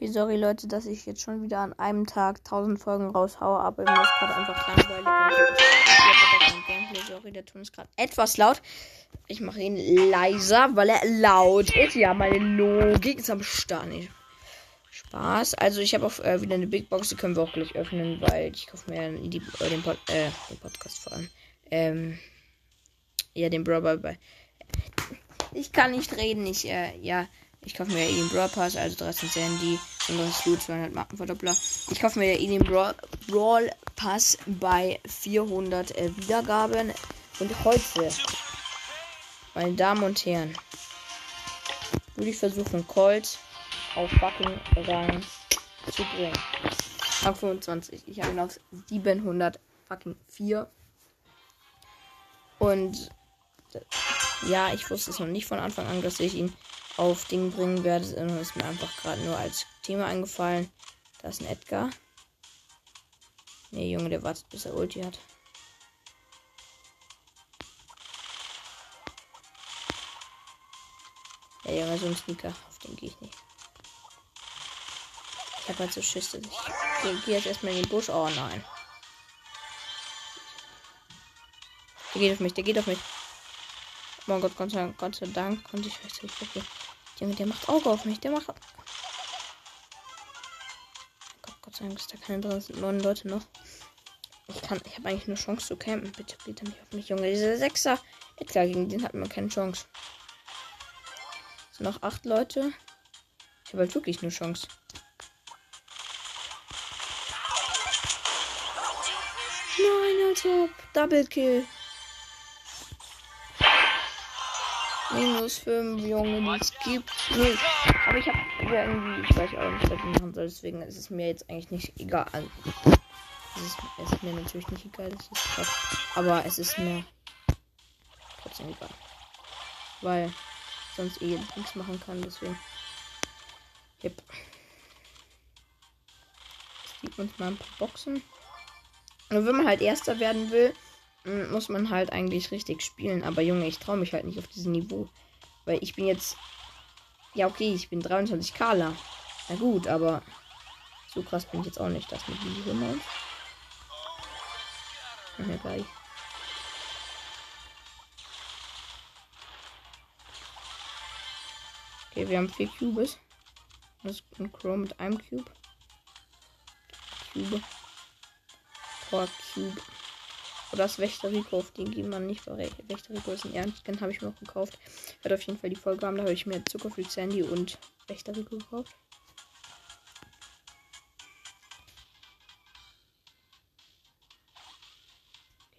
Okay, sorry Leute, dass ich jetzt schon wieder an einem Tag 1000 Folgen raushaue, aber mir ist gerade einfach langweilig. Sorry, der Ton ist gerade etwas laut. Ich mache ihn leiser, weil er laut ist. Ja, meine Logik ist am Start. Nicht. Spaß. Also ich habe auch äh, wieder eine Big Box, die können wir auch gleich öffnen, weil ich kaufe mir die, äh, den, Pod, äh, den Podcast vor allem. Ähm, ja, den Brawl bei. Ich kann nicht reden, ich, äh, ja. Ich kaufe mir ja eh den Brawl Pass, also 13 Sandy, 35 Loot, 200 Markenverdoppler. Ich kaufe mir ja eh den Brawl, Brawl Pass bei 400 äh, Wiedergaben. Und heute, meine Damen und Herren, würde ich versuchen, Colt auf fucking Rang zu bringen. Rang 25. Ich habe ihn auf 700 fucking 4. Und ja, ich wusste es noch nicht von Anfang an, dass ich ihn auf Ding bringen werde. Ist mir einfach gerade nur als Thema eingefallen. Da ist ein Edgar. Ne, Junge, der wartet, bis er Ulti hat. Ja, Junge, so ein Sneaker. Auf den gehe ich nicht. Ich habe halt so Schiss, dass ich gehe geh jetzt erstmal in den Busch. Oh nein. Der geht auf mich, der geht auf mich. Oh Gott, Gott sei Dank, Gott sei Dank konnte ich rechtzeitig okay. Junge, der macht Auge auf mich, der macht. Gott, Gott sei Dank ist da keine drin, sind neun Leute noch. Ich kann, ich habe eigentlich nur Chance zu campen. Bitte er nicht auf mich, Junge. Dieser Sechser, Edgar, gegen den hat man keine Chance. Es sind noch acht Leute. Ich habe halt wirklich nur Chance. Nein, also Double Kill. Minus 5, Junge, die es gibt. Nee. Aber ich habe irgendwie, ich weiß auch nicht, was ich machen soll. Deswegen ist es mir jetzt eigentlich nicht egal. Es ist, es ist mir natürlich nicht egal, ich es habe. Aber es ist mir trotzdem egal. Weil sonst eh nichts machen kann. Deswegen. Yep. Jetzt sieht uns mal ein paar Boxen. Und wenn man halt Erster werden will, muss man halt eigentlich richtig spielen. Aber Junge, ich traue mich halt nicht auf diesem Niveau. Weil ich bin jetzt. Ja, okay, ich bin 23 Kala. Na gut, aber so krass bin ich jetzt auch nicht. Das mit die 100. Ja, gleich. Okay, wir haben vier Cubes. Das ist ein Chrome mit einem Cube. Cube. Core Cube. Oder das Wächter Rico, auf den geht man nicht. Wächter Rico ist ein Ernstgen, habe ich mir auch gekauft. Wird auf jeden Fall die Folge haben. Da habe ich mir Zucker für Sandy und Wächter Rico gekauft.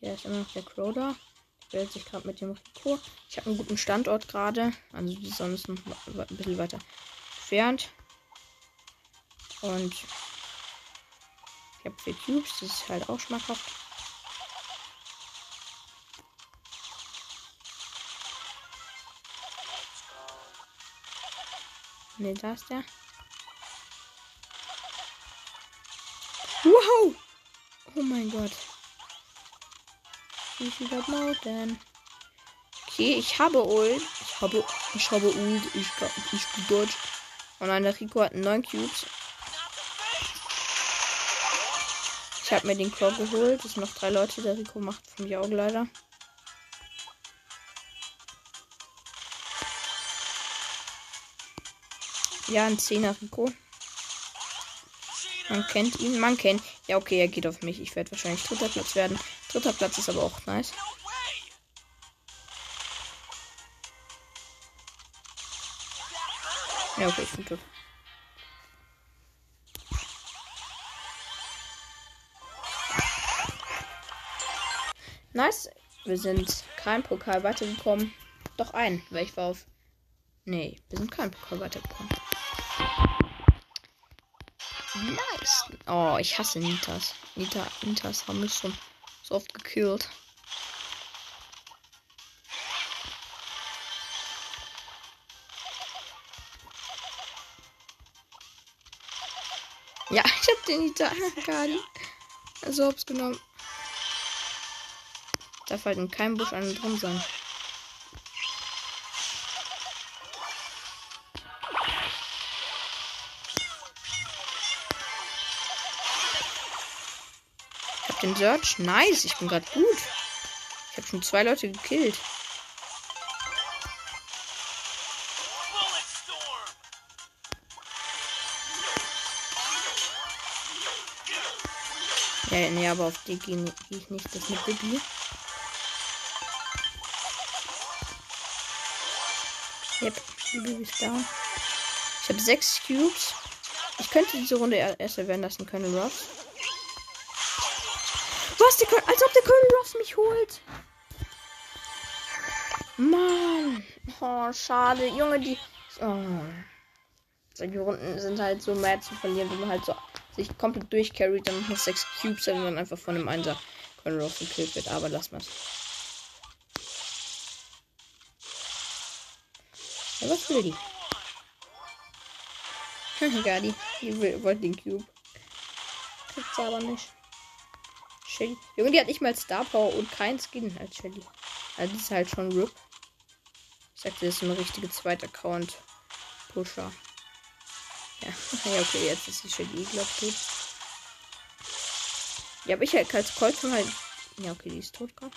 Da ist immer noch der Crow da. Wählt sich gerade mit dem Rico. Ich habe einen guten Standort gerade. Also die Sonne ist noch ein bisschen weiter entfernt. Und ich habe vier Cubes. Das ist halt auch schmackhaft. Ne, da ist der. Wow! Oh mein Gott. Wie viel hat denn? Okay, ich habe Ult. Ich habe, ich habe Ult. Ich, ich bin Deutsch. Und nein, der Rico hat 9 Cubes. Ich habe mir den Claw geholt. Es sind noch drei Leute. Der Rico macht von mir auch leider. Ja, ein 10er Rico. Man kennt ihn, man kennt. Ja, okay, er geht auf mich. Ich werde wahrscheinlich dritter Platz werden. Dritter Platz ist aber auch nice. Ja, okay, ich bin tot. Nice. Wir sind kein Pokal weitergekommen. Doch ein, weil ich war auf. Nee, wir sind kein Pokal weitergekommen. Nice. Oh, ich hasse Nitas. Nita, Nitas haben mich schon so oft gekillt. Ja, ich hab den Nita Kali. Also hab's genommen. Darf halt in keinem Busch einer drin sein. Den Search. Nice, ich bin gerade gut. Ich habe schon zwei Leute gekillt. Ja, nee, aber auf die gehe ich nicht. Das mit Bibi. Yep, Bibi ist down. Ich habe sechs Cubes. Ich könnte diese Runde erst erwähnen lassen können, Ross. Was? Die als ob der Colonel Ross mich holt. Mann. Oh, schade. Junge, die. Oh. Solche Runden sind halt so mad zu verlieren, wenn man halt so sich komplett durchcarried, dann noch sechs Cubes und dann einfach von einem Einser Colonel Ross gekillt wird. Aber lass mal's. Ja, was will die? Gadi, die wollte den Cube. Kriegt's aber nicht. Shelly. Junge, die hat nicht mal Star Power und kein Skin als Shelly. Also die ist halt schon RIP. Ich sagte, das ist ein richtiger zweiter Account. Pusher. Ja. ja, okay, jetzt ist die Shelly, glaube ich, Ja, aber ich halt als Colt halt. Ja, okay, die ist tot gerade.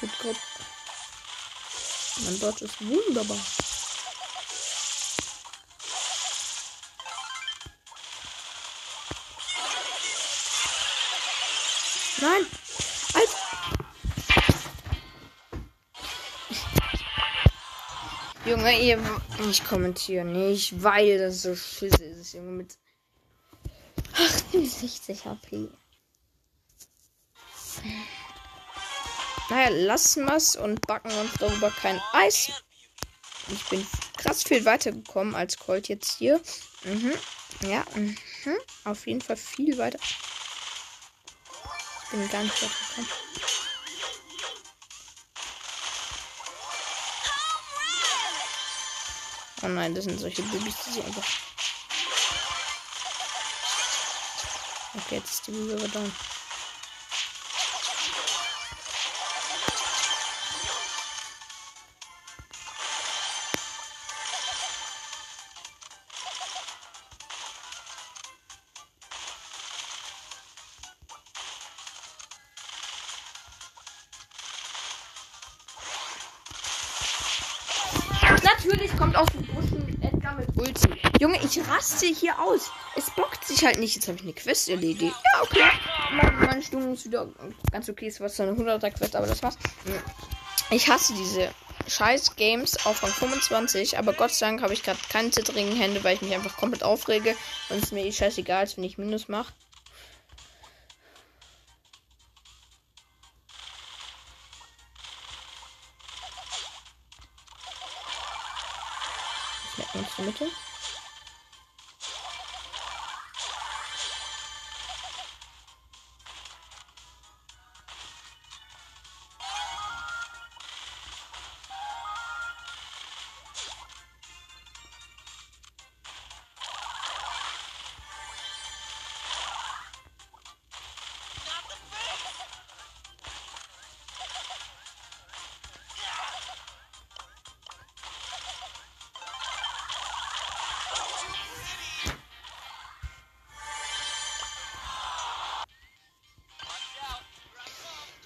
Tot gerade. Mein Deutsch ist wunderbar. Nein! Als Junge, ihr. Ich kommentiere nicht, weil das so scheiße ist, Junge, mit 68 HP. Naja, lassen wir's und backen uns darüber kein Eis. Ich bin krass viel weitergekommen als Colt jetzt hier. Mhm. Ja, mhm. auf jeden Fall viel weiter. Bin gar nicht weggekommen. Oh nein, das sind solche Babys, die so einfach. Okay, jetzt ist die Baby aber down. Ich raste hier aus. Es bockt sich halt nicht. Jetzt habe ich eine Quest erledigt. Ja, okay. Meine, Stimmung ist wieder ganz okay. Es war zwar eine 100er Quest, aber das war's. Ich hasse diese scheiß Games auf Rang 25, aber Gott sei Dank habe ich gerade keine zittrigen Hände, weil ich mich einfach komplett aufrege. Und es ist mir eh scheißegal, wenn ich Minus mache.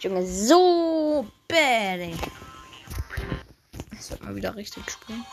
Junge, so bad. Ich sollte mal wieder richtig spielen.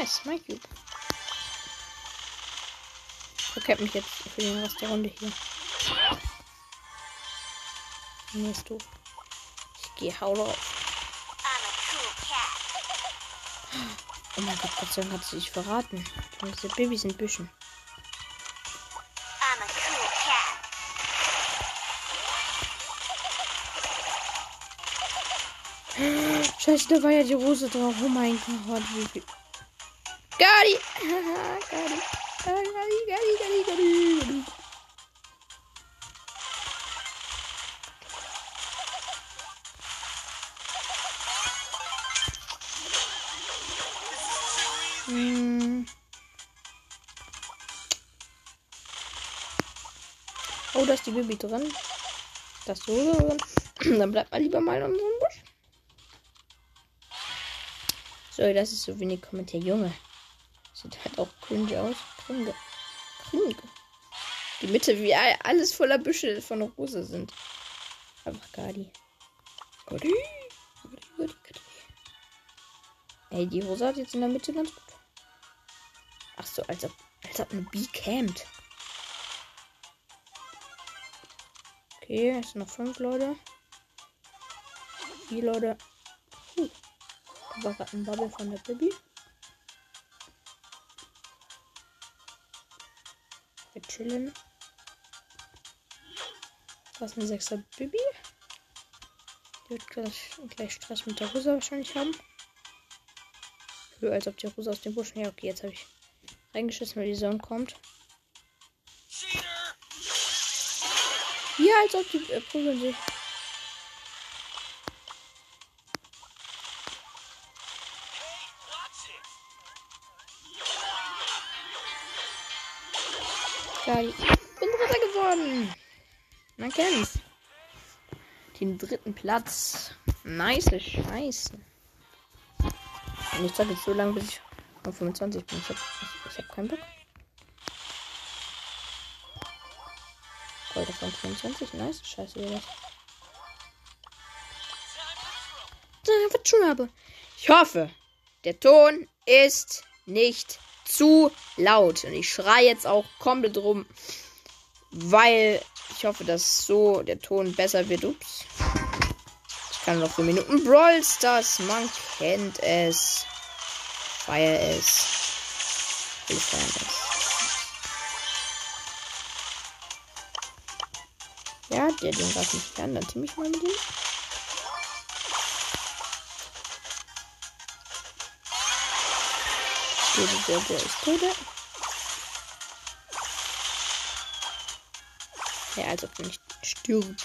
Nice, my cube. verkehrt mich jetzt für den Rest der Runde hier. Nee, ist doof. Ich gehe hau drauf. Oh mein Gott, Gott sei Dank hat sie sich verraten. Diese Babys sind Büschen. Scheiße, da war ja die Rose drauf. Oh mein Gott, wie viel. Gadi! Gadi! Gadi, Gadi, Gadi, Gadi, Gadi. Oh, da ist die Baby drin. Das ist so drin. Dann bleibt mal lieber mal in unserem Busch. So, das ist so wenig kommentiert. Junge. Cringe aus. Cringe. Cringe. Die Mitte, wie alles voller Büsche von Rose sind. Einfach Gadi. Gadi. Gadi, Gadi, Gadi. Ey, die Rose hat jetzt in der Mitte ganz gut. Ach so, als ob, als ob eine Bee campt. Okay, es sind noch fünf Leute. Vier Leute. Huh. Da war gerade ein Bubble von der Baby. Chillen. Das ist ein sechster Baby. Die wird gleich, gleich Stress mit der Rosa wahrscheinlich haben. Höher als ob die Rosa aus dem Busch. Ja, okay, jetzt habe ich reingeschissen, weil die Sonne kommt. Ja, als ob die äh, prügeln sich. Geil. Ich bin Dritter geworden. Man kennt's. Den dritten Platz. Nice Scheiße. Und ich sage jetzt so lange, bis ich auf 25 bin. Ich hab, ich, ich hab keinen Bock. Gold auf 25. Nice. Scheiße. Da, was. Ich hoffe, der Ton ist nicht zu laut. Und ich schreie jetzt auch komplett rum. Weil ich hoffe, dass so der Ton besser wird. Ups. Ich kann noch 4 Minuten Brawl Stars. Man kennt es. Feier es. Ich feiern es. Ja, der den greift nicht an. Dann team ich mal mit ihm. Der, der, ist tot. Ja, als ob er nicht stirbt.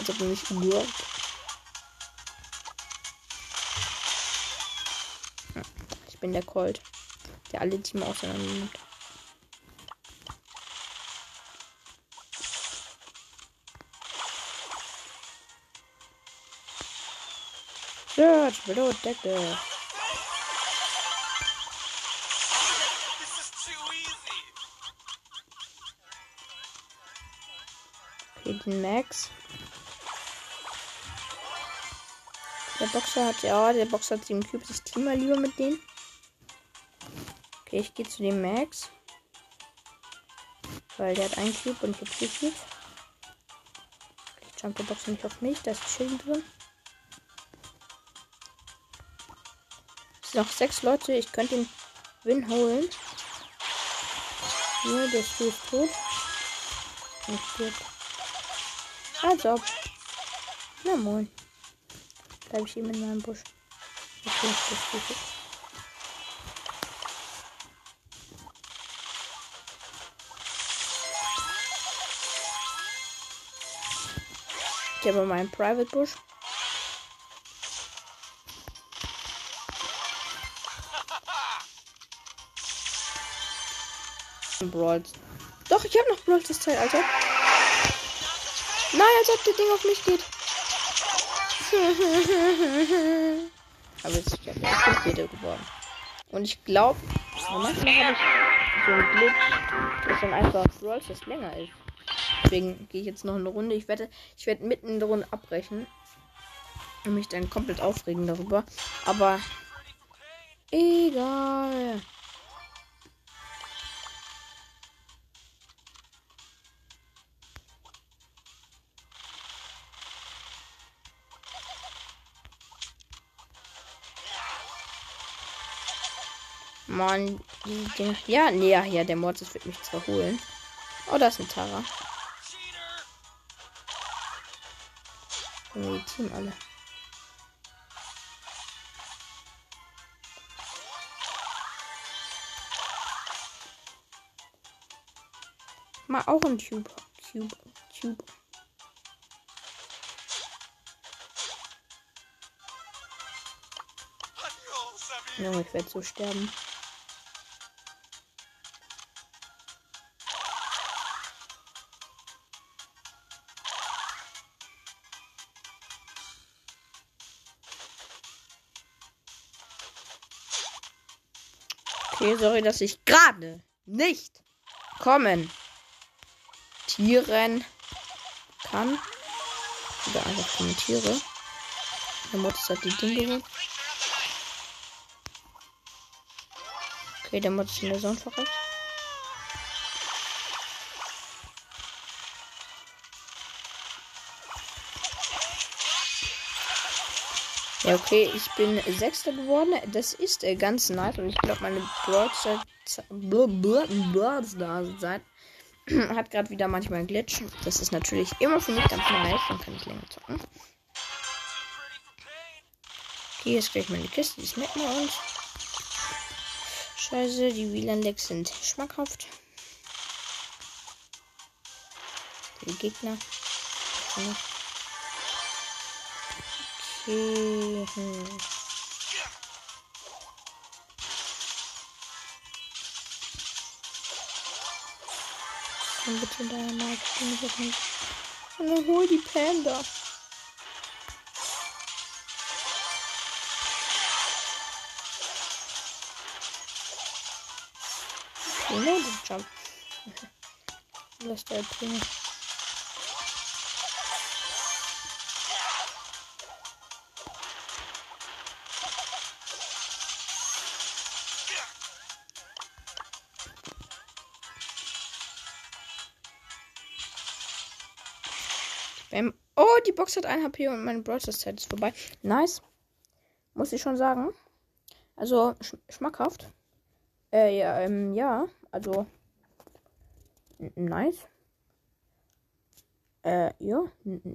Als ob er nicht stirbt. Ich bin der Colt, der alle Team auseinander nimmt. Search, below Deckel. Den Max. Der Boxer hat ja, der Boxer hat 7 Cubes. Ich team mal lieber mit denen. Okay, ich gehe zu dem Max. Weil der hat einen Cube und ich habe 4 Cubes. Ich jump der Boxer nicht auf mich, da ist Schild drin. Es sind noch 6 Leute, ich könnte den Win holen. Ja, der ist tot. Und stirbt. Als ob. Na moin. Bleib ich ihm in meinem Busch. Ich bin das. Ich habe meinen Private Busch. Brawls. Doch, ich habe noch Brawls das Teil, Alter. Nein, als ob das Ding auf mich geht. Aber jetzt ich bin Viertel geworden. Und ich glaube, manchmal habe ich so ein Glitch, dass dann einfach Brawls das länger ist. Deswegen gehe ich jetzt noch eine Runde. Ich werde, ich werde mitten in der Runde abbrechen. Und mich dann komplett aufregen darüber. Aber egal. Mann, die Dinger. Ja, ja, ja, der Mortis wird mich zwar holen. Oh, da ist ein Tara. Oh, die Team alle. Mal auch ein Cube. Cube. Cube. Junge, ich werde so sterben. Okay, sorry, dass ich gerade nicht kommen tieren kann. Oder einfach kommentiere. Der Modus hat die Dinge. Okay, der Mod ist in der Sonne verreckt. Ja, okay, ich bin Sechster geworden. Das ist äh, ganz nice und ich glaube, meine Broadside hat gerade wieder manchmal einen Glitch. Das ist natürlich immer für mich ganz nice. Dann kann ich länger zocken. Okay, ist gleich meine Kiste. Die snacken wir uns. Scheiße, die WLAN-Lecks sind schmackhaft. Die Gegner. Okay. Hm. Komm bitte da mal. Und hol die Panda. Okay, Jump. Lass der bringen. Box hat 1 HP und meine Broadcast-Zeit ist vorbei. Nice. Muss ich schon sagen. Also, sch schmackhaft. Äh, ja, ähm, ja. Also, nice. Äh, ja,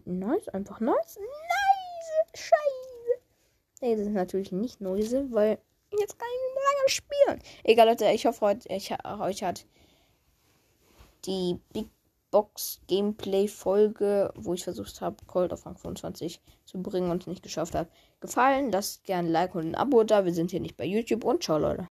nice. Einfach nice. Nice. Scheiße. Nee, das ist natürlich nicht Noise, weil jetzt kann ich lange spielen. Egal, Leute, ich hoffe, euch hat die Big Box Gameplay Folge, wo ich versucht habe, Cold auf Rang 25 zu bringen und es nicht geschafft habe, gefallen. Lasst gerne ein Like und ein Abo da. Wir sind hier nicht bei YouTube und ciao, Leute.